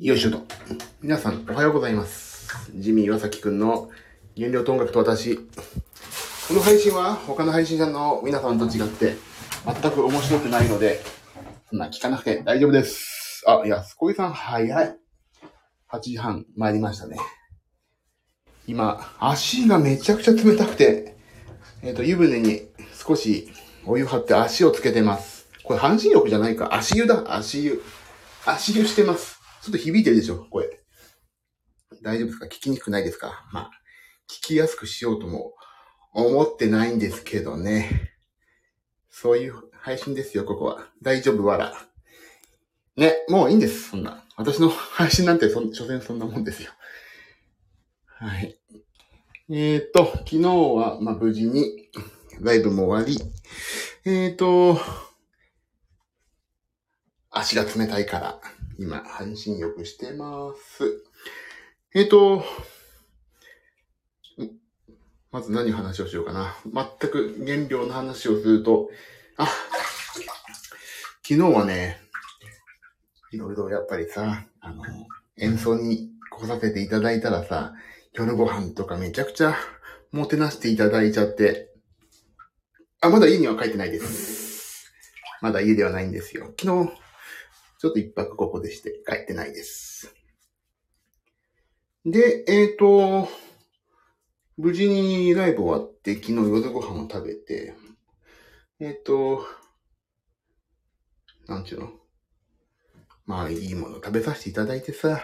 よいしょと。皆さん、おはようございます。ジミー岩崎くんの原料と音楽と私。この配信は他の配信者の皆さんと違って全く面白くないので、そんな聞かなくて大丈夫です。あ、いや、すこいさん早い。8時半参りましたね。今、足がめちゃくちゃ冷たくて、えっ、と、湯船に少しお湯張って足をつけてます。これ半身浴じゃないか。足湯だ、足湯。足湯してます。ちょっと響いてるでしょ、声。大丈夫ですか？聞きにくくないですか？まあ、聞きやすくしようとも思ってないんですけどね。そういう配信ですよ、ここは。大丈夫、わら。ね、もういいんです、そんな。私の配信なんてそ、所詮そんなもんですよ。はい。えっ、ー、と、昨日は、まあ、無事に、ライブも終わり、えっ、ー、と、足が冷たいから、今、半身浴してます。えっ、ー、と、まず何話をしようかな。全く原料の話をすると、あ、昨日はね、いろいろやっぱりさ、あの、演奏に来させていただいたらさ、夜ご飯とかめちゃくちゃもてなしていただいちゃって、あ、まだ家には帰ってないです。まだ家ではないんですよ。昨日、ちょっと一泊ここでして帰ってないです。で、えっ、ー、と、無事にライブ終わって、昨日夜ご飯を食べて、えっ、ー、と、なんちゅうの？まあ、いいもの食べさせていただいてさ、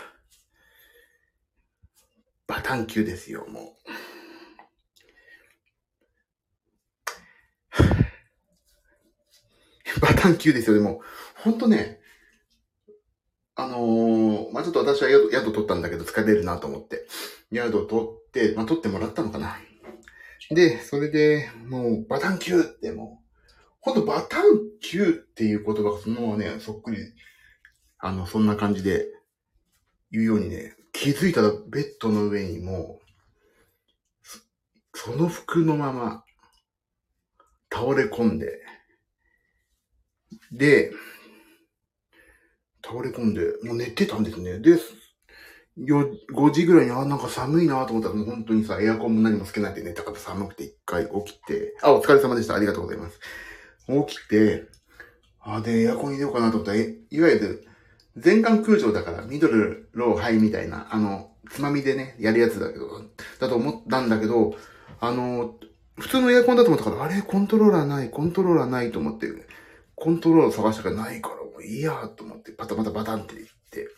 バタン級ですよ、もう。バタン級ですよ、でも、ほんとね、あのー、まあ、ちょっと私は宿、宿取ったんだけど疲れるなと思って、宿取って、まあ、取ってもらったのかな。で、それで、もう、バタン級ってもう、ほんとバタン級っていう言葉がそのままね、そっくり、あの、そんな感じで言うようにね、気づいたらベッドの上にもう、その服のまま倒れ込んで、で、倒れ込んで、もう寝てたんですね。で、よ、5時ぐらいに、あ、なんか寒いなと思ったら、もう本当にさ、エアコンも何もつけないで寝たから寒くて一回起きて、あ、お疲れ様でした。ありがとうございます。起きて、あ、で、エアコン入れようかなと思ったら、いわゆる、全館空調だから、ミドル、ロー、ハイみたいな、あの、つまみでね、やるやつだけど、だと思ったんだけど、あの、普通のエアコンだと思ったから、あれ、コントローラーない、コントローラーないと思って、コントローラー探したからないから、もういいやと思って、パタパタバタンって言って、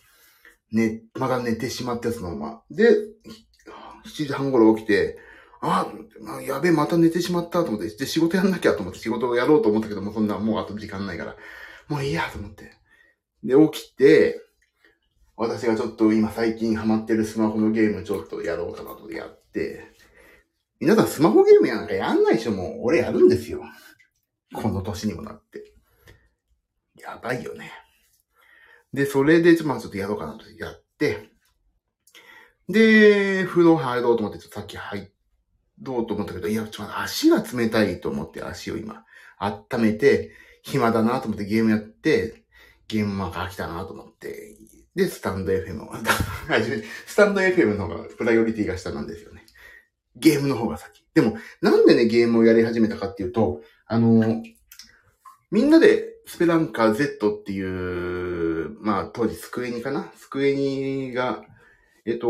ね、まだ寝てしまったやつのまま。で、7時半頃起きて、ああ、やべえ、また寝てしまったと思って、で、仕事やんなきゃと思って、仕事をやろうと思ったけども、そんなもうあと時間ないから、もういいやと思って。で、起きて、私がちょっと今最近ハマってるスマホのゲームちょっとやろうかなとやって、皆さんスマホゲームやなんかやんないでしょもう俺やるんですよ。この年にもなって。やばいよね。で、それで、まあちょっとやろうかなとやって、で、風呂入ろうと思って、ちょっとさっき入ろうと思ったけど、いや、ちょっと足が冷たいと思って足を今、温めて、暇だなと思ってゲームやって、ゲームマーク飽きたなと思って、で、スタンド FM を、スタンド FM の方がプライオリティが下なんですよね。ゲームの方が先。でも、なんでね、ゲームをやり始めたかっていうと、あの、みんなでスペランカー Z っていう、まあ当時スクエニかな？スクエニが、えっと、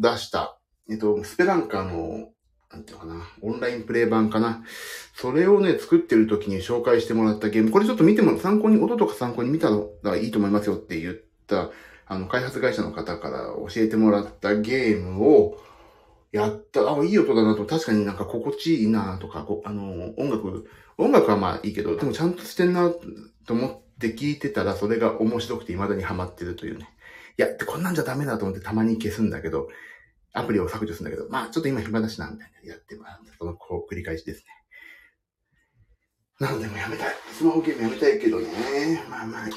出した、えっと、スペランカーの、なんていうのかな、オンラインプレイ版かな？それをね、作ってる時に紹介してもらったゲーム、これちょっと見ても、参考に、音とか参考に見たらいいと思いますよって言った、あの、開発会社の方から教えてもらったゲームを、やった、あ、いい音だなと、確かになんか心地いいなとか、あの、音楽、音楽はまあいいけど、でもちゃんとしてんなと思って聞いてたら、それが面白くて未だにハマってるというね。いや、こんなんじゃダメだと思ってたまに消すんだけど、アプリを削除するんだけど、まあちょっと今暇だしな、みたいなやってます。そのこう繰り返しですね。なのでもやめたい。スマホゲームやめたいけどね。まあまあ。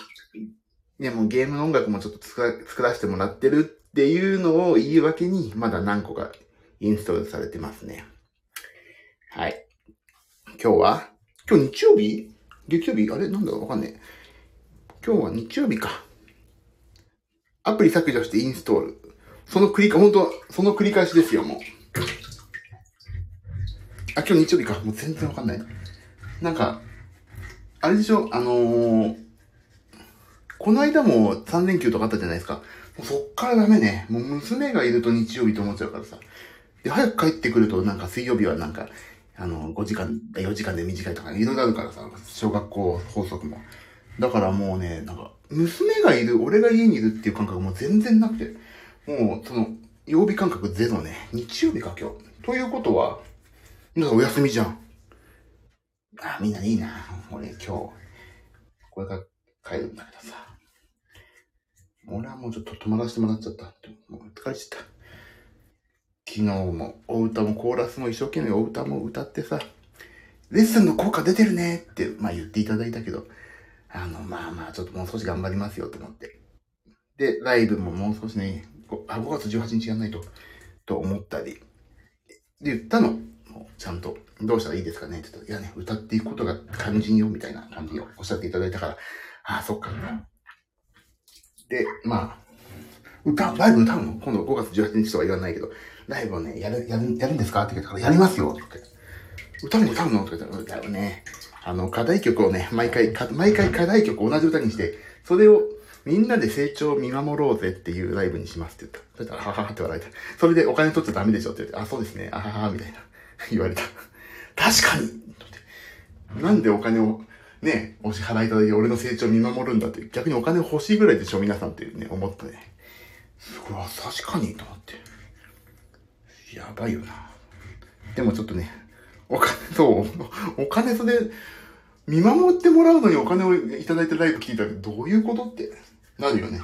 でもうゲームの音楽もちょっと作らせてもらってるっていうのを言い訳に、まだ何個かインストールされてますね。はい。今日は今日日曜日？月曜日？あれ？なんだろうわかんねえ。今日は日曜日か。アプリ削除してインストール。その繰り返、本当その繰り返しですよ、もう。あ、今日日曜日か。もう全然わかんない。なんか、あれでしょ？あのー、この間も3連休とかあったじゃないですか。もうそっからダメね。もう娘がいると日曜日と思っちゃうからさ。で、早く帰ってくるとなんか水曜日はなんか、あの、5時間、4時間で短いとか、いろいろあるからさ、小学校法則も。だからもうね、なんか、娘がいる、俺が家にいるっていう感覚も全然なくて、もう、その、曜日感覚ゼロね。日曜日か今日。ということは、なんかお休みじゃん。あ、みんないいな。俺今日、これから帰るんだけどさ。俺はもうちょっと泊まらせてもらっちゃった。もう疲れちゃった。昨日もお歌もコーラスも一生懸命お歌も歌ってさ、レッスンの効果出てるねって、まあ言っていただいたけど、あの、まあまあちょっともう少し頑張りますよと思って。で、ライブももう少しね、あ、5月18日やんないと、と思ったり。で、言ったの。ちゃんと、どうしたらいいですかね？って言ったら、いやね、歌っていくことが肝心よ、みたいな感じをおっしゃっていただいたから、ああ、そっか。で、まあ、歌、ライブ歌うの？今度5月18日とは言わないけど、ライブをね、やる、やる、やるんですか？って聞いたから、やりますよって。歌うの歌うの？って言ったら、歌うね。あの、課題曲をね、毎回、毎回課題曲を同じ歌にして、それをみんなで成長を見守ろうぜっていうライブにしますって言った。そしたら、はははって笑えた。それでお金取っちゃダメでしょって言って、あ、そうですね、あはは、みたいな。言われた。確かになんでお金をね、お支払いいただいて俺の成長を見守るんだって、逆にお金欲しいぐらいでしょ、皆さんってね、思ったね。すごい、確かにと思って。やばいよな。でもちょっとね、お金、そう、お金それ、見守ってもらうのにお金をいただいてライブ聞いたらどういうことってなるよね。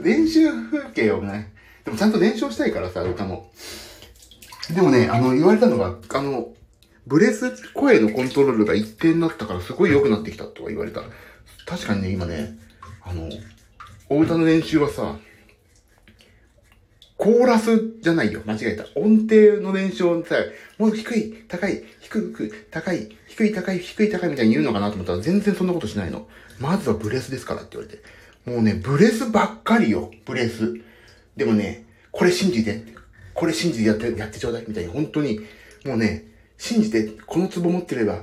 練習風景をね、でもちゃんと練習したいからさ、歌も。でもね、あの、言われたのが、あの、ブレス、声のコントロールが一定になったからすごい良くなってきたとか言われた。確かにね、今ね、あの、お歌の練習はさ、コーラスじゃないよ。間違えた。音程の練習をさ、もう低い、高い、低く、高い、低い、高い、低い、高いみたいに言うのかなと思ったら全然そんなことしないの。まずはブレスですからって言われて。もうね、ブレスばっかりよ。ブレス。でもね、これ信じて。これ信じてやって、やってちょうだい。みたいに、本当に、もうね、信じて、この壺持ってれば、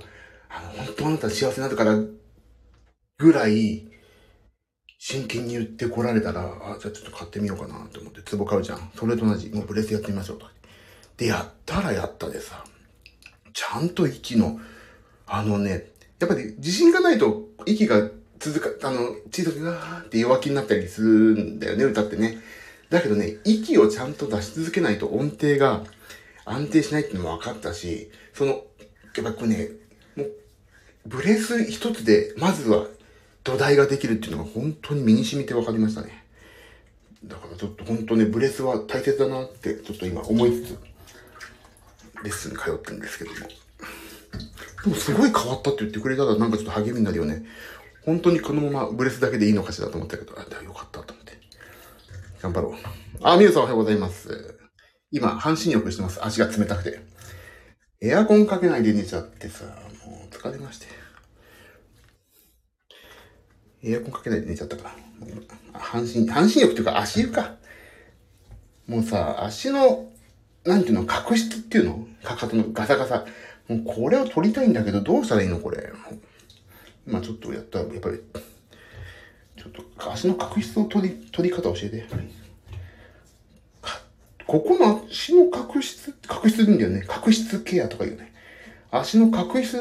あの、本当あなた幸せになるから、ぐらい、真剣に言ってこられたら、あ、じゃあちょっと買ってみようかなと思って、壺買うじゃん。それと同じ、もうブレスやってみましょうと。で、やったらやったでさ、ちゃんと息の、あのね、やっぱり自信がないと息が続か、あの、小さくなーって弱気になったりするんだよね、歌ってね。だけどね、息をちゃんと出し続けないと音程が安定しないっていうのも分かったし、その、やっぱこれね、もう、ブレス一つで、まずは土台ができるっていうのが本当に身に染みて分かりましたね。だからちょっと本当ね、ブレスは大切だなって、ちょっと今思いつつ、レッスンに通ってるんですけども。でもすごい変わったって言ってくれたらなんかちょっと励みになるよね。本当にこのままブレスだけでいいのかしらと思ったけど、あ、よかったと思って。頑張ろう。あ、みゆさんおはようございます。今、半身浴してます。足が冷たくて。エアコンかけないで寝ちゃってさ、もう疲れまして。エアコンかけないで寝ちゃったから。半身、半身浴っていうか足湯か。もうさ、足の、なんていうの、角質っていうの？かかとのガサガサ。もうこれを取りたいんだけど、どうしたらいいの？これ。今ちょっとやったら、やっぱり、ちょっと足の角質を取り、取り方教えて。ここの足の角質、角質でいいんだよね。角質ケアとか言うね。足の角質、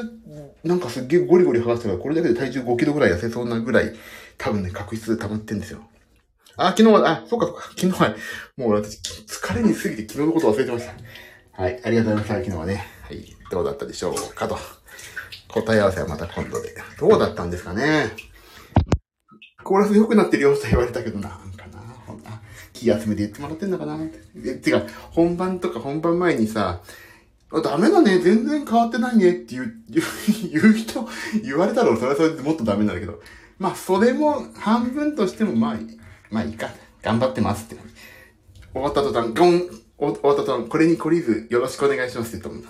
なんかすっげえゴリゴリ剥がしたら、これだけで体重5キロぐらい痩せそうなぐらい、多分ね、角質溜まってんですよ。あ、昨日は、あ、そうかそうか、昨日は、もう私、疲れに過ぎて昨日のこと忘れてました。はい、ありがとうございました、昨日はね。はい、どうだったでしょうかと。答え合わせはまた今度で。どうだったんですかね。コーラス良くなってるよと言われたけど、なんかな、気集めて言ってもらってんのかなっ。てか、本番とか本番前にさ、ダメだね、全然変わってないねって言う、言う人、言われたらそれはそれでもっとダメなんだけど。まあ、それも半分としても、まあ、まあいいか。頑張ってますって。終わった途端、ゴン終わった途端、これに懲りずよろしくお願いしますって言ったもんだ。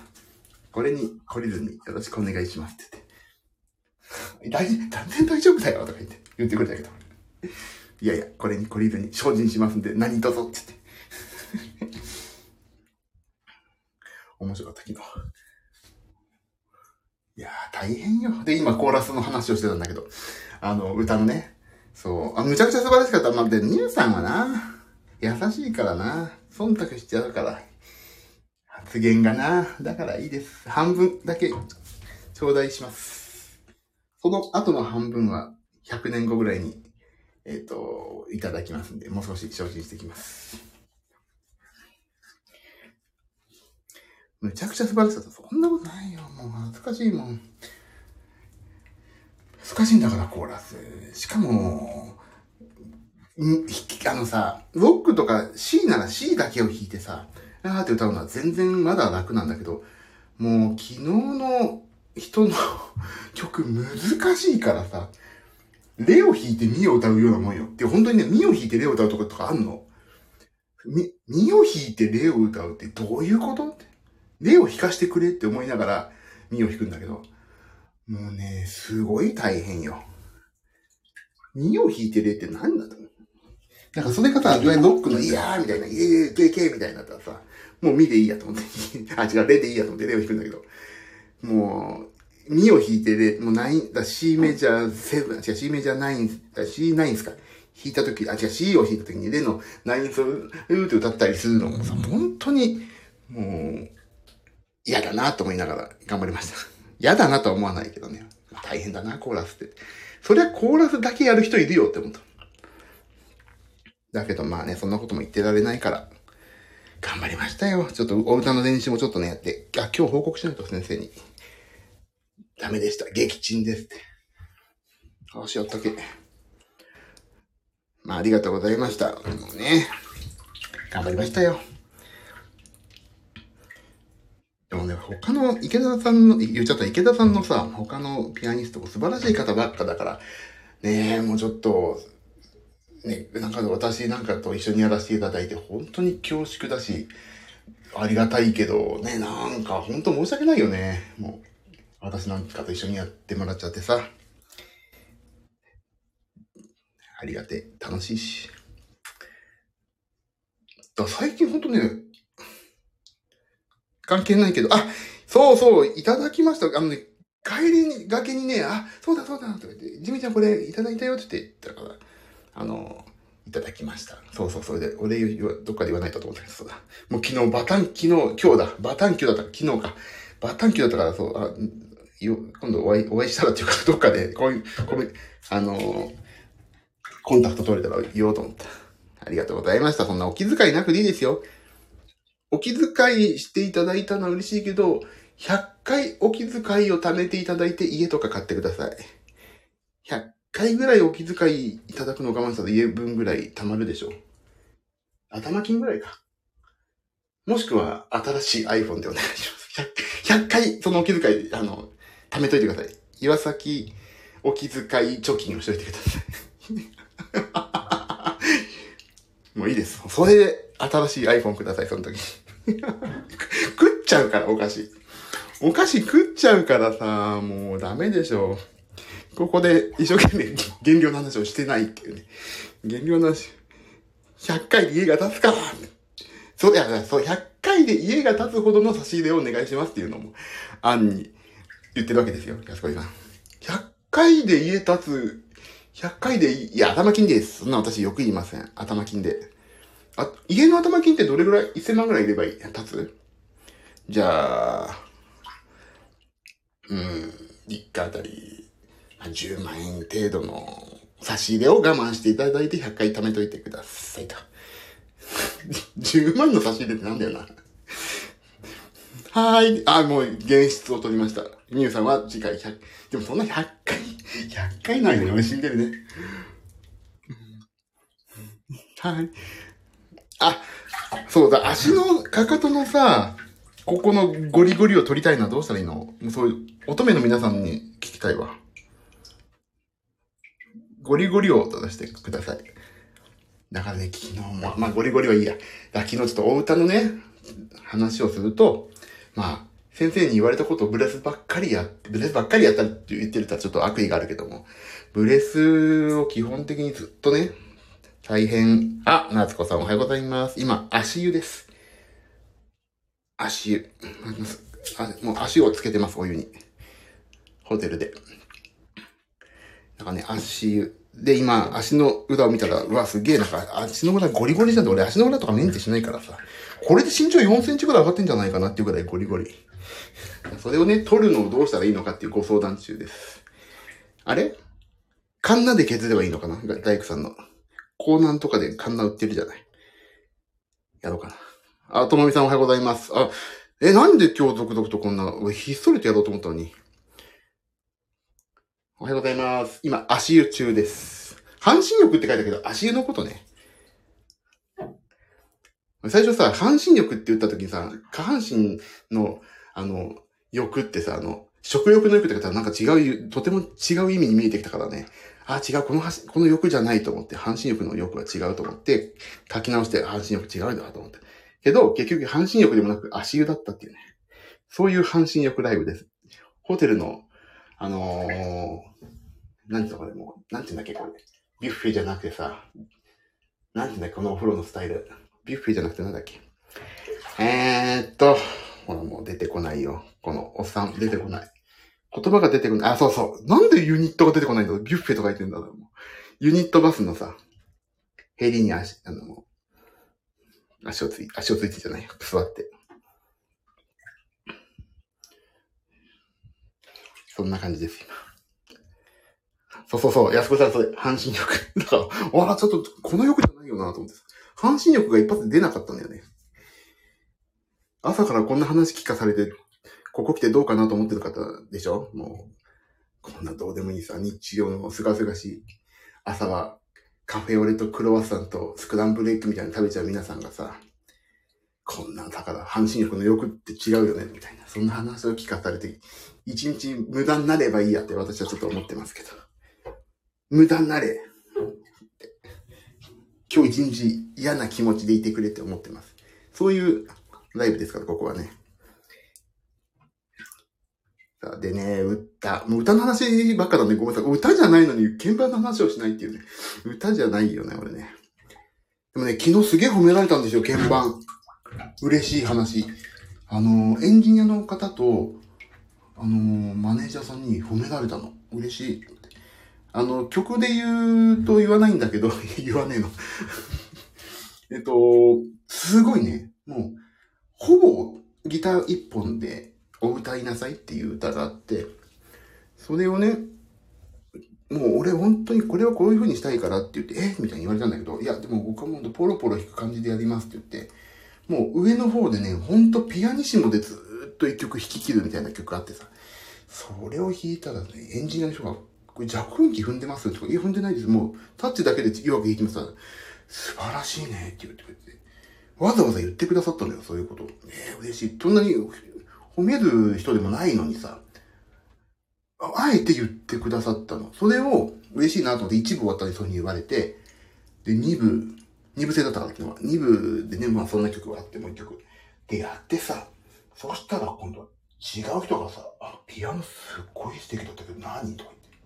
これに懲りずによろしくお願いしますって言って。大、全然大丈夫だよとか言って、言ってくれたけど。いやいや、これに懲りずに精進しますんで、何卒って言って。面白かった、昨日。いやー、大変よ。で、今、コーラスの話をしてたんだけど、あの、歌のね、そう、あ、むちゃくちゃ素晴らしかった。まあ、で、ニューさんはな、優しいからな、忖度しちゃうから、発言がな、だからいいです。半分だけ、頂戴します。その後の半分は、100年後ぐらいに、えっ、ー、と、いただきますんで、もう少し精進してきます。むちゃくちゃ素晴らしかった。そんなことないよ。もう恥ずかしいもん。難しいんだから、コーラス。しかも、あのさ、ロックとか C なら C だけを弾いてさ、あーって歌うのは全然まだ楽なんだけど、もう昨日の人の曲難しいからさ、レを弾いてミを歌うようなもんよ。って本当にね、ミを弾いてレを歌うとことかあんの？ミ、ミを弾いてレを歌うってどういうこと？って。レを弾かしてくれって思いながらミを弾くんだけど、もうね、すごい大変よ。ミを弾いてレって何だと思うなんかそれがさ、ロックのイヤーみたいな、イエーイ、ケーケーみたいになったらさ、もうミでいいやと思って、あ、違う、レでいいやと思ってレを弾くんだけど、もう、ミを弾いてで、もうナイン、だ C メジャー7、違う、C メジャー9、C9 ですか。弾いたとき、あ、違う、C を弾いたときに、レの9ソル、うって歌ったりするのもさ、本当に、もう、嫌だなと思いながら頑張りました。嫌だなとは思わないけどね。大変だな、コーラスって。そりゃコーラスだけやる人いるよって思った。だけどまあね、そんなことも言ってられないから、頑張りましたよ。ちょっとお歌の練習もちょっとね、やって、あ、今日報告しないと先生に。ダメでした。撃沈ですって。あしやったけ。まあ、ありがとうございました。もうね、頑張りましたよ。でもね、他の池田さんの、言っちゃった池田さんのさ、他のピアニストも素晴らしい方ばっかだから、ねえ、もうちょっと、ね、なんか私なんかと一緒にやらせていただいて、本当に恐縮だし、ありがたいけど、ね、なんか本当申し訳ないよね。もう。私なんかと一緒にやってもらっちゃってさ。ありがて。楽しいし。だ最近ほんとね、関係ないけど、あ、そうそう、いただきました。あのね、帰りに、がけにね、あ、そうだそうだ、とか言って、ジミちゃんこれいただいたよって言ったから、あの、いただきました。そうそう、それで、俺どっかで言わないとと思ったけど、そうだ。もう昨日、バタン、昨日、今日だ。バタン今日だった。昨日か。バタン今日だったから、そう、あ、よ今度お会い、お会いしたらっていうか、どっかで、こういう、こうあのー、コンタクト取れたら言おうと思った。ありがとうございました。そんなお気遣いなくていいですよ。お気遣いしていただいたのは嬉しいけど、100回お気遣いを貯めていただいて家とか買ってください。100回ぐらいお気遣いいただくの我慢したら家分ぐらい貯まるでしょ。頭金ぐらいか。もしくは新しい iPhone でお願いします。100, 100回そのお気遣い、あの、貯めといてください。岩崎お気遣い貯金をしといてください。もういいです。それで新しい iPhone ください、その時。食っちゃうから、お菓子。お菓子食っちゃうからさ、もうダメでしょ。ここで一生懸命減量の話をしてないっていうね。減量の話。100回で家が建つからそう、いや、そう、100回で家が建つほどの差し入れをお願いしますっていうのも、案に言ってるわけですよ、安子さん。100回で家建つ、100回で、いや、頭金です。そんな私よく言いません。頭金で。あ、家の頭金ってどれぐらい ?1000 万ぐらいいればいい？建つ？じゃあ、うん、一家あたり、10万円程度の差し入れを我慢していただいて100回貯めといてくださいと。10万の差し入れってなんだよな。はーい。あ、もう、現出を取りました。みゆさんは次回100、でもそんな100回、100回ないのに俺死んでるね。はい。あ、そうだ、足のかかとのさ、ここのゴリゴリを取りたいのはどうしたらいいの？そういう、乙女の皆さんに聞きたいわ。ゴリゴリを出してください。だからね、昨日も、まあゴリゴリはいいや。昨日ちょっとお歌のね、話をすると、まあ、先生に言われたことをブレスばっかりや、ブレスばっかりやったって言ってるとはちょっと悪意があるけども、ブレスを基本的にずっとね、大変。あ、夏子さんおはようございます。今、足湯です。足湯。あもう足をつけてます、お湯に。ホテルで。なんかね、足湯。で、今、足の裏を見たら、うわ、すげえ、なんか、足の裏ゴリゴリじゃんって、俺足の裏とかメンテしないからさ。これで身長4センチぐらい上がってんじゃないかなっていうぐらいゴリゴリ。それをね、取るのをどうしたらいいのかっていうご相談中です。あれ？カンナで削ればいいのかな？大工さんの。港南とかでカンナ売ってるじゃない。やろうかな。あ、ともみさんおはようございます。あ、え、なんで今日続々とこんな、俺ひっそりとやろうと思ったのに。おはようございます。今、足湯中です。半身浴って書いたけど、足湯のことね。最初さ、半身浴って言った時にさ、下半身の、あの、欲ってさ、あの、食欲の欲って言ったらなんか違う、とても違う意味に見えてきたからね。あ、違う、この、この欲じゃないと思って、半身浴の欲は違うと思って、書き直して半身浴違うんだと思って。けど、結局半身浴でもなく足湯だったっていうね。そういう半身浴ライブです。ホテルの、あのー、なんていうのこれもう、なんていうんだっけ、これ。ビュッフェじゃなくてさ、なんていうんだっけ、このお風呂のスタイル。ビュッフェじゃなくてなんだっけ。えーっと、ほらもう出てこないよ。このおっさん、出てこない。言葉が出てこない。あ、そうそう。なんでユニットが出てこないんだ？ろうビュッフェとか言ってんだろう。ユニットバスのさ、ヘリに足、あの、足をつい、足をついてじゃない。座って。そんな感じです、今。そうそうそう。安子さん、それ、半身浴。だから、わあ、ちょっと、この浴じゃないよなと思って。半身浴が一発で出なかったんだよね。朝からこんな話聞かされて、ここ来てどうかなと思ってる方でしょ？もう、こんなどうでもいいさ、日曜のすがすがしい、朝はカフェオレとクロワッサンとスクランブルエッグみたいに食べちゃう皆さんがさ、こんな、だから半身浴の欲って違うよね、みたいな。そんな話を聞かされて、一日無駄になればいいやって私はちょっと思ってますけど。無駄になれ。今日一日嫌な気持ちでいてくれって思ってます。そういうライブですから、ここはね。でね、歌。もう歌の話ばっかだね。ごめんなさい。歌じゃないのに鍵盤の話をしないっていうね。歌じゃないよね、俺ね。でもね、昨日すげえ褒められたんですよ、鍵盤。嬉しい話。あの、エンジニアの方と、あの、マネージャーさんに褒められたの。嬉しい。あの、曲で言うと言わないんだけど、言わねえの。えっと、すごいね、もう、ほぼギター一本でお歌いなさいっていう歌があって、それをね、もう俺本当にこれはこういう風にしたいからって言って、え？みたいに言われたんだけど、いや、でも僕はもうポロポロ弾く感じでやりますって言って、もう上の方でね、ほんとピアニッシモでずっと一曲弾き切るみたいな曲あってさ、それを弾いたらね、エンジニアの人が、これ弱音機踏んでますとか、いや、踏んでないです。もう、タッチだけで弱く弾きますから、素晴らしいねって言ってくれて、わざわざ言ってくださったんだよ、そういうこと。えー、嬉しい。そんなに褒める人でもないのにさ、あえて言ってくださったの。それを嬉しいなと思って一部終わったらそういうに言われて、で、二部、二部制だったから昨日は。二部でね、まあそんな曲があってもう一曲。で、やってさ、そしたら今度は違う人がさ、あ、ピアノすっごい素敵だったけど何とか言って。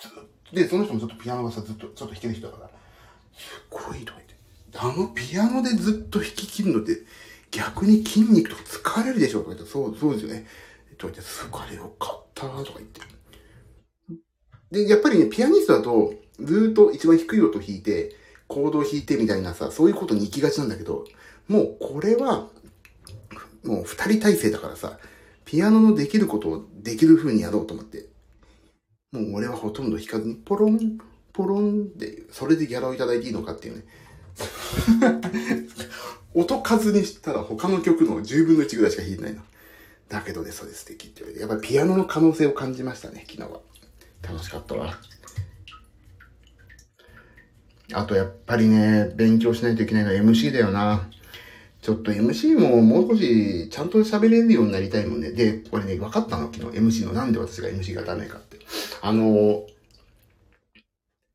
ずっとで、その人もずっとピアノがさ、ずっとちょっと弾ける人だから、すっごいとか言って。あのピアノでずっと弾き切るのって逆に筋肉とか疲れるでしょとか？言って、そう、そうですよね。とか言って、すごいよかったとか言って。で、やっぱりね、ピアニストだと、ずっと一番低い音弾いて、コードを弾いてみたいなさ、そういうことに行きがちなんだけど、もうこれは、もう二人体制だからさ、ピアノのできることをできる風にやろうと思って。もう俺はほとんど弾かずに、ポロン、ポロンで、それでギャラをいただいていいのかっていうね。音数にしたら他の曲の10分の1ぐらいしか弾いてないの。だけどね、それ素敵って言われて。やっぱりピアノの可能性を感じましたね、昨日は。楽しかったわ。あとやっぱりね、勉強しないといけないのは MC だよな。ちょっと MC ももう少しちゃんと喋れるようになりたいもんね。で、これね、分かったの、昨日 MC のなんで私が MC がダメかって。あの、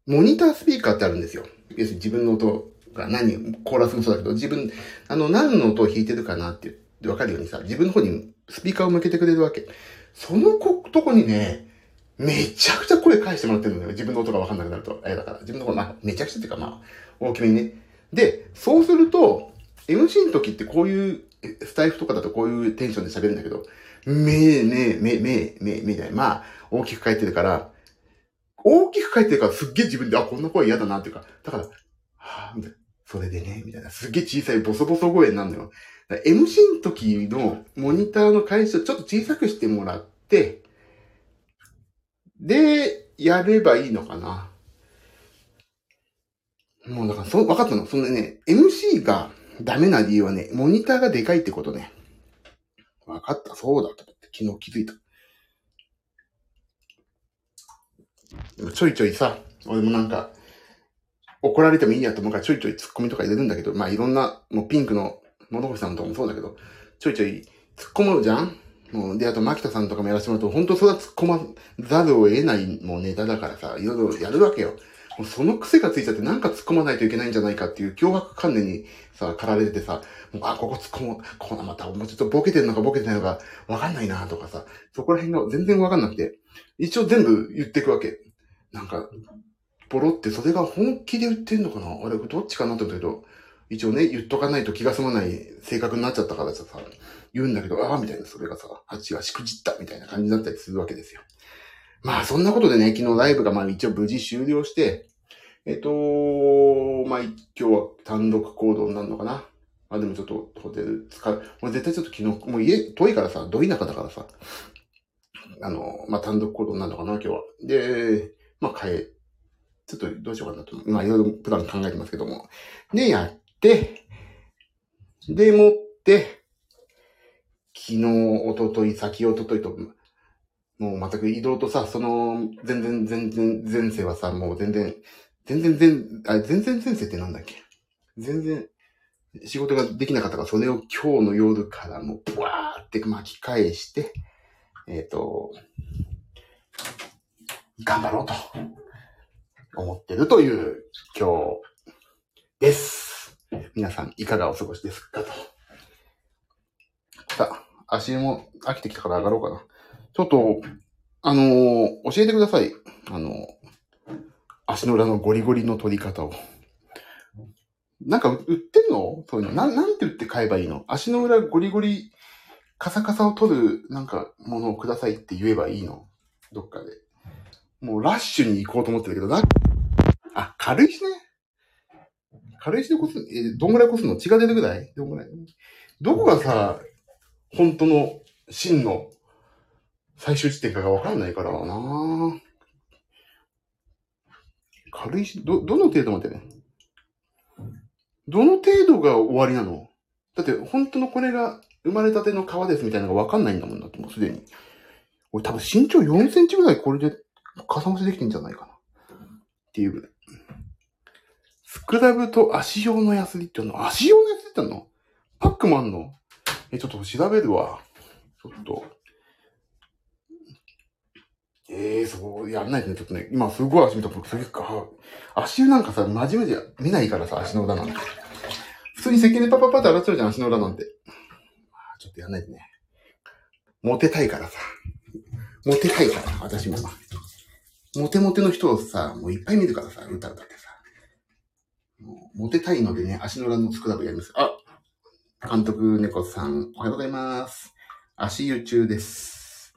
モニタースピーカーってあるんですよ。要するに自分の音が何、コーラスもそうだけど、自分、あの、何の音を弾いてるかなって分かるようにさ、自分の方にスピーカーを向けてくれるわけ。そのことこにね、めちゃくちゃ声返してもらってるのよ。自分の音がわかんなくなると。あれだから。自分の声、まあ、めちゃくちゃっていうか、まあ、大きめにね。で、そうすると、MC の時ってこういう、スタイフとかだとこういうテンションで喋るんだけど、めえ、めえ、めえ、めえ、めえ、みたいな。まあ、大きく書いてるから、大きく書いてるからすっげえ自分で、あ、こんな声嫌だなっていうか、だから、はぁ、みたいな。それでね、みたいな。すげえ小さいボソボソ声になるのよ。MC の時のモニターの回数ちょっと小さくしてもらって、で、やればいいのかな。もうだから、そう、分かったの？そのね、MC がダメな理由はね、モニターがでかいってことね。分かった。そうだったって昨日気づいた。ちょいちょいさ、俺もなんか、怒られてもいいやと思うからちょいちょい突っ込みとか入れるんだけど、まあいろんな、もうピンクの物干さんとかもそうだけど、ちょいちょい突っ込むじゃん？もう、で、あと、牧田さんとかもやらせてもらうと、本当それは突っ込まざるを得ないもうネタだからさ、いろいろやるわけよ。もうその癖がついちゃってなんか突っ込まないといけないんじゃないかっていう脅迫観念にさ、駆られててさ、もうあ、ここ突っ込もう、このまた、もうちょっとボケてるのかボケてないのかわかんないなとかさ、そこら辺が全然わかんなくて、一応全部言ってくわけ。なんか、ボロってそれが本気で言ってんのかな？あれ、どっちかなって思ったけど、一応ね、言っとかないと気が済まない性格になっちゃったからさ、言うんだけど、ああ、みたいな、それがさ、あっちがしくじったみたいな感じだったりするわけですよ。まあ、そんなことでね、昨日ライブがまあ一応無事終了して、えっと、まあ、今日は単独行動になるのかな？まあでもちょっとホテル使う。もう絶対ちょっと昨日、もう家遠いからさ、ど田舎だからさ、あの、まあ単独行動になるのかな、今日は。で、まあ帰、ちょっとどうしようかなと。まあいろいろプラン考えてますけども。で、やって、で、持って、昨日、おととい、先おとといと、もう全く移動とさ、その、全然、全然、前世はさ、もう全然、全然、全、あ、全然前世ってなんだっけ？全然、仕事ができなかったから、それを今日の夜からもう、ブワーって巻き返して、えっ、ー、と、頑張ろうと、思ってるという今日です。皆さん、いかがお過ごしですかと。さあ、足も飽きてきたから上がろうかな。ちょっと、あのー、教えてください。あのー、足の裏のゴリゴリの取り方を。なんか売ってんの？そういうの。な、なんて言って買えばいいの？足の裏ゴリゴリ、カサカサを取る、なんか、ものをくださいって言えばいいの？どっかで。もうラッシュに行こうと思ってるけど、ラッ、あ、軽石ね。軽石でこす、え、どんぐらいこすの？血が出るぐらい？どんぐらい？どこがさ、本当の真の最終地点かがわかんないからな軽いど、どの程度までね？どの程度が終わりなの？だって本当のこれが生まれたての皮ですみたいなのがわかんないんだもんだってもうすでに。俺多分身長4センチぐらいこれでかさ増しできてんじゃないかな。っていうぐらい。スクラブと足用のヤスリっての足用のヤスリっての？パックもあんの？え、ちょっと調べるわ。ちょっと。ええー、そう、やんないとね、ちょっとね、今すごい足見た僕すげえか、足湯なんかさ、真面目で見ないからさ、足の裏なんて。普通に石鹸でパパパって洗っちゃうじゃん、足の裏なんて。ちょっとやんないとね。モテたいからさ。モテたいから、私も。モテモテの人をさ、もういっぱい見るからさ、歌歌ってさ。もうモテたいのでね、足の裏のスクラブやります。あ、監督猫さん、おはようございます。足湯中です。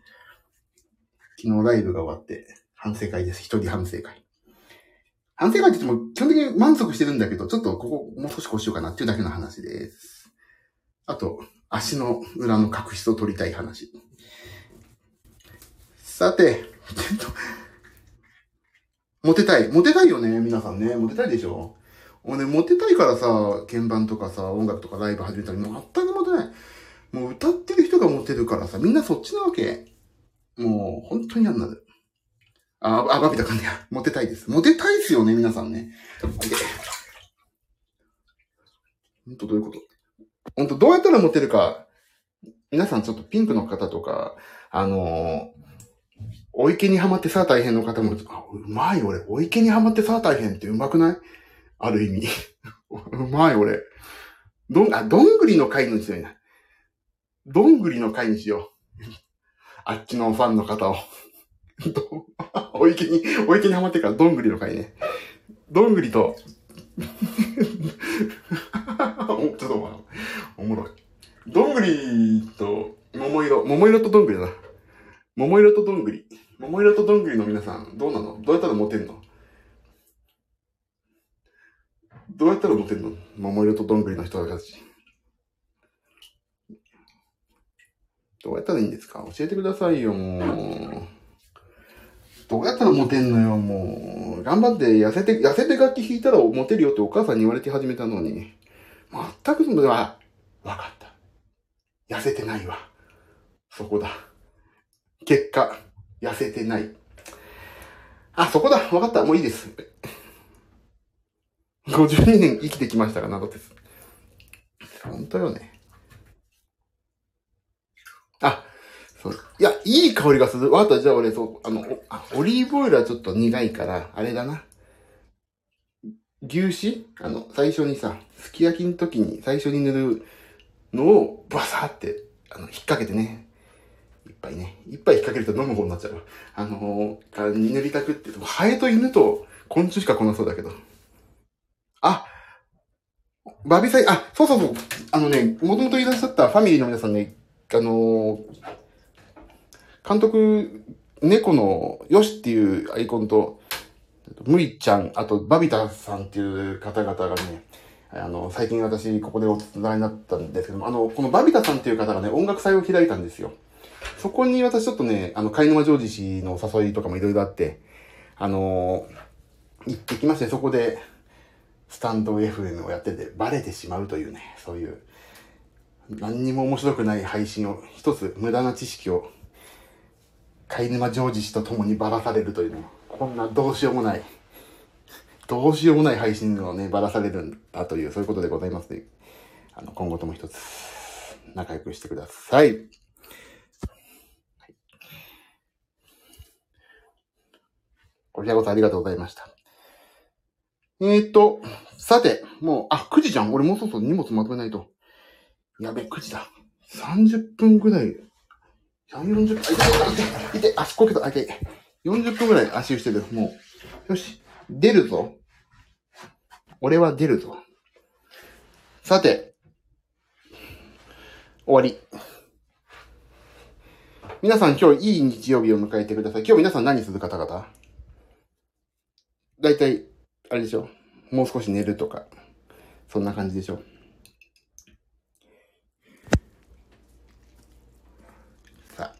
昨日ライブが終わって、反省会です。一人反省会。反省会って言っても、基本的に満足してるんだけど、ちょっとここもう少しこうしようかなっていうだけの話です。あと、足の裏の角質を取りたい話。さて、ちょっと、モテたい。モテたいよね、皆さんね。モテたいでしょ？もうね、モテたいからさ、鍵盤とかさ、音楽とかライブ始めたり、もう全くモテない。もう歌ってる人がモテるからさ、みんなそっちなわけ。もう、本当に嫌になる。あ、あ、バビタかんねや。モテたいです。モテたいっすよね、皆さんね。ほんとどういうこと？ほんとどうやったらモテるか、皆さんちょっとピンクの方とか、あのー、お池にはまってさあ大変の方も、あ、うまい俺、お池にはまってさあ大変ってうまくない？ある意味。うまい、俺。どん、あ、どんぐりの会にしよな。どんぐりの会にしよう。あっちのファンの方を。お池に、お池にはまってから、どんぐりの回ね。どんぐりと、ちょっとおもろい。どんぐりと、桃色、桃色とどんぐりだな。桃色とどんぐり。桃色とどんぐりの皆さん、どうなの？どうやったらモテんの？どうやったらモテんの？桃色とどんぐりの人たち。どうやったらいいんですか？教えてくださいよ、もう。どうやったらモテんのよ、もう。頑張って痩せて、痩せて楽器弾いたらモテるよってお母さんに言われて始めたのに。全くその、は、わかった。痩せてないわ。そこだ。結果、痩せてない。あ、そこだ。わかった。もういいです。52年生きてきましたが、などです。本当よね。あ、そう。いや、いい香りがする。わかった。じゃあ俺、そう、あの、オリーブオイルはちょっと苦いから、あれだな。牛脂？あの、最初にさ、すき焼きの時に最初に塗るのをバサーって、あの、引っ掛けてね。いっぱいね。いっぱい引っ掛けると飲む方になっちゃう。あのー、塗りたくって、ハエと犬と昆虫しか来なそうだけど。あ、バビサイ、あ、そうそうそう。あのね、もともといらっしゃったファミリーの皆さんね、あのー、監督、猫のよしっていうアイコンと、むいちゃん、あと、バビタさんっていう方々がね、あの、最近私、ここでお伝えになったんですけども、あの、このバビタさんっていう方がね、音楽祭を開いたんですよ。そこに私ちょっとね、あの、貝沼ジョージ氏のお誘いとかもいろいろあって、あのー、行ってきまして、そこで、スタンド FM をやってて、バレてしまうというね、そういう、何にも面白くない配信を、一つ無駄な知識を、貝沼ジョージ氏と共にばらされるというね、こんなどうしようもない、どうしようもない配信をね、ばらされるんだという、そういうことでございますの、で、あの、今後とも一つ、仲良くしてください。こちらこそありがとうございました。えーと、さて、もう、あ、9時じゃん。俺もうそろそろ荷物まとめないと。やべ、9時だ。30分ぐらい。3、40分、あ、いて、いて、い、足こけた、あ、い。40分ぐらい足してる。もう。よし。出るぞ。俺は出るぞ。さて。終わり。皆さん今日いい日曜日を迎えてください。今日皆さん何する方々？だいたい、あれでしょもう少し寝るとか、そんな感じでしょさあ、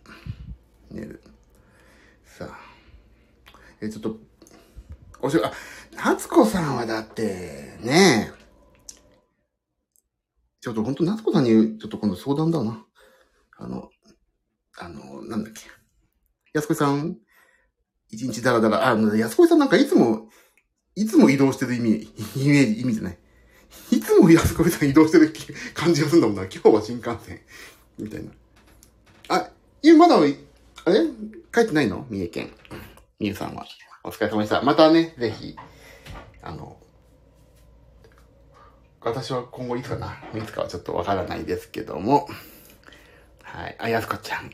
寝る。さあ、え、ちょっと、おしあ、夏子さんはだって、ねえ、ちょっと本当夏子さんに、ちょっと今度相談だな。あの、あの、なんだっけ。安子さん一日だらだら、あ、安子さんなんかいつも、いつも移動してる意味、イメージ、意味じゃない。いつも安子さん移動してる感じがするんだもんな。今日は新幹線。みたいな。あ、今まだ、あれ？帰ってないの？三重県。みゆさんは。お疲れ様でした。またね、ぜひ、あの、私は今後いつかな、いつかはちょっとわからないですけども、はい。あ、やすこちゃん。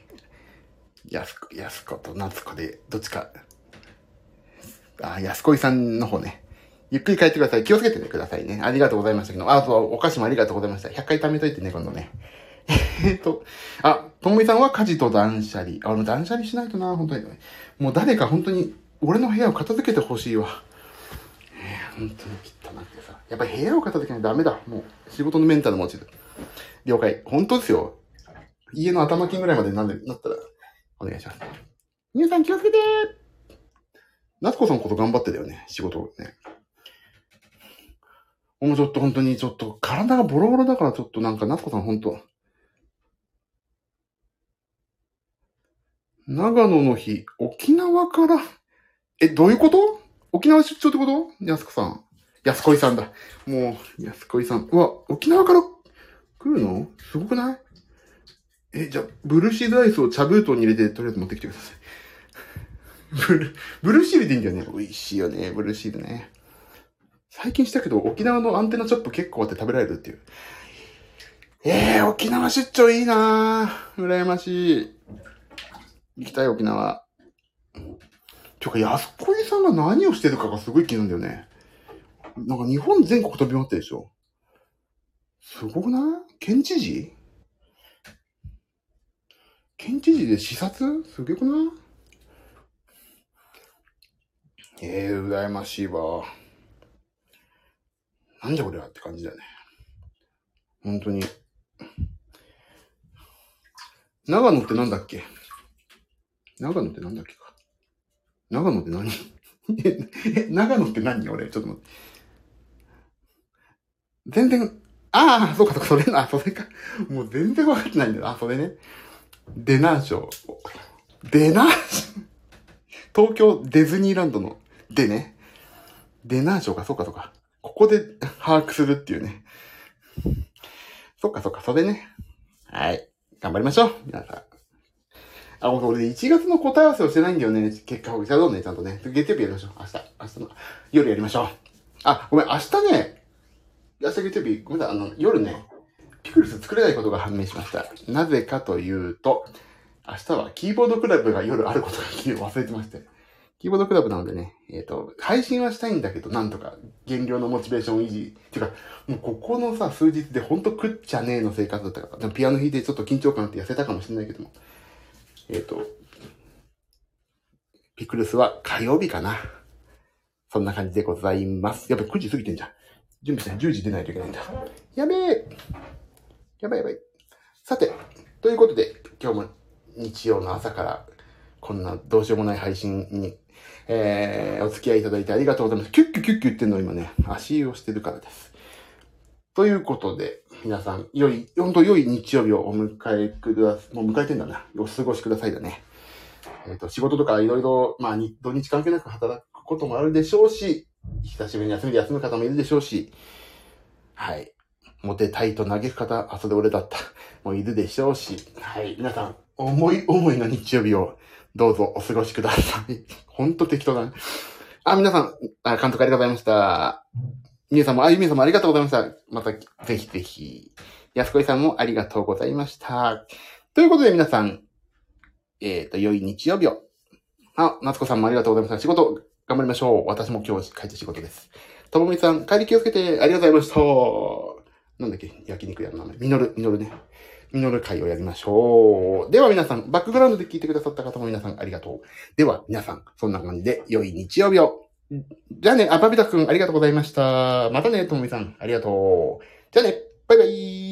やすこ、やすこと夏子で、どっちか。あ、やすこいさんの方ね。ゆっくり帰ってください。気をつけててくださいね。ありがとうございましたけど。あ、そう、お菓子もありがとうございました。100回貯めといてね、今度ね。えっと、あ、ともみさんは家事と断捨離。あの、断捨離しないとな、本当に。もう誰か本当に、俺の部屋を片付けてほしいわ。えー、本当に汚くてさ。やっぱり部屋を片付けないとダメだ。もう、仕事のメンタル持ちる。了解。本当ですよ。家の頭金ぐらいまでなんで、なったら、お願いします。皆さん気をつけてー夏子さんこと頑張ってたよね、仕事をね。もうちょっと本当にちょっと体がボロボロだからちょっとなんか夏子さん本当長野の日、沖縄から、え、どういうこと？沖縄出張ってこと？安子さん。安子さんだ。もう、安子さん。うわ、沖縄から来るの？すごくない？え、じゃあ、ブルーシードアイスを茶封筒に入れて、とりあえず持ってきてください。ブル、ブルーシールでいいんだよね。美味しいよね、ブルーシールね。最近したけど、沖縄のアンテナチョップ結構あって食べられるっていう。ええー、沖縄出張いいなぁ。羨ましい。行きたい、沖縄。てか、安子さんが何をしてるかがすごい気になるんだよね。なんか日本全国飛び回ってるでしょ。すごくない？県知事？県知事で視察？すげえくない？ええー、羨ましいわ。なんじゃこれはって感じだよね。本当に。長野ってなんだっけ？長野ってなんだっけか？長野って何？え、長野って何？俺、ちょっと待って。全然、ああ、そうかそうか、それな、それか。もう全然わかってないんだよ。あ、それね。デナーショー。デナーショー東京ディズニーランドのデね。デナーショーか、そうかそうか。ここで把握するっていうね。そっかそっか、それね。はい。頑張りましょう。皆さん。あ、俺1月の答え合わせをしてないんだよね。結果をじゃどうね、ちゃんとね。月曜日やりましょう。明日。明日の夜やりましょう。あ、ごめん、明日ね。明日月曜日、ごめんなさい、あの、夜ね、ピクルス作れないことが判明しました。なぜかというと、明日はキーボードクラブが夜あることが 忘れてまして。キーボードクラブなのでね、えっ、ー、と、配信はしたいんだけど、なんとか、減量のモチベーション維持。っていうか、もうここのさ、数日でほんと食っちゃねえの生活だったから。でもピアノ弾いてちょっと緊張感あって痩せたかもしれないけども。えっ、ー、と、ピクルスは火曜日かな。そんな感じでございます。やっぱ9時過ぎてんじゃん。準備して10時出ないといけないんだ。やべえやばいやばい。さて、ということで、今日も日曜の朝からこんなどうしようもない配信にえー、お付き合いいただいてありがとうございます。キュッキュキュッキュ言ってんの今ね、足湯をしてるからです。ということで、皆さん、良い、本当良い日曜日をお迎えくださ、もう迎えてんだな。お過ごしくださいだね。えっ、ー、と、仕事とかいろいろ、まあ、土日関係なく働くこともあるでしょうし、久しぶりに休みで休む方もいるでしょうし、はい。モテたいと嘆く方、あ、それ俺だった。もういるでしょうし、はい。皆さん、思い思いの日曜日をどうぞお過ごしください。ほんと適当だね。あ、皆さん、あ監督ありがとうございました。みゆさんも、あゆみさんもありがとうございました。また、ぜひぜひ。やすこいさんもありがとうございました。ということで皆さん、えっ、ー、と、良い日曜日を。あ、夏子さんもありがとうございました。仕事、頑張りましょう。私も今日帰って仕事です。ともみさん、帰り気をつけてありがとうございました。なんだっけ？焼肉屋の名前。みのる、みのるね。祈る会をやりましょう。では皆さん、バックグラウンドで聞いてくださった方も皆さんありがとう。では皆さん、そんな感じで良い日曜日を。じゃあね、あ、バビタくんありがとうございました。またね、ともみさん、ありがとう。じゃあね、バイバイ。